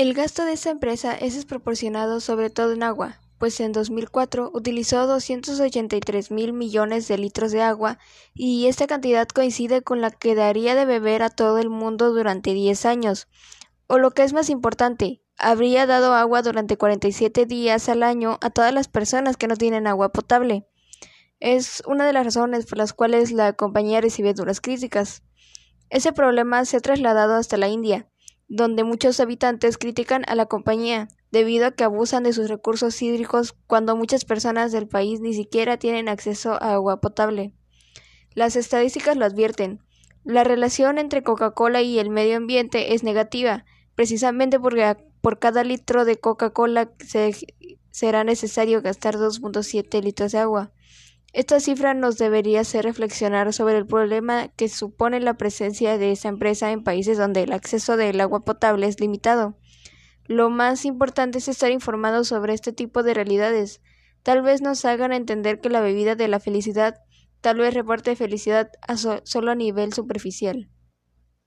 El gasto de esta empresa es desproporcionado sobre todo en agua, pues en 2004 utilizó 283 mil millones de litros de agua y esta cantidad coincide con la que daría de beber a todo el mundo durante 10 años. O lo que es más importante, habría dado agua durante 47 días al año a todas las personas que no tienen agua potable. Es una de las razones por las cuales la compañía recibe duras críticas. Ese problema se ha trasladado hasta la India, donde muchos habitantes critican a la compañía debido a que abusan de sus recursos hídricos cuando muchas personas del país ni siquiera tienen acceso a agua potable. Las estadísticas lo advierten. La relación entre Coca-Cola y el medio ambiente es negativa, precisamente porque por cada litro de Coca-Cola se, será necesario gastar 2.7 litros de agua. Esta cifra nos debería hacer reflexionar sobre el problema que supone la presencia de esa empresa en países donde el acceso del agua potable es limitado. Lo más importante es estar informados sobre este tipo de realidades. Tal vez nos hagan entender que la bebida de la felicidad tal vez reporte felicidad solo a nivel superficial.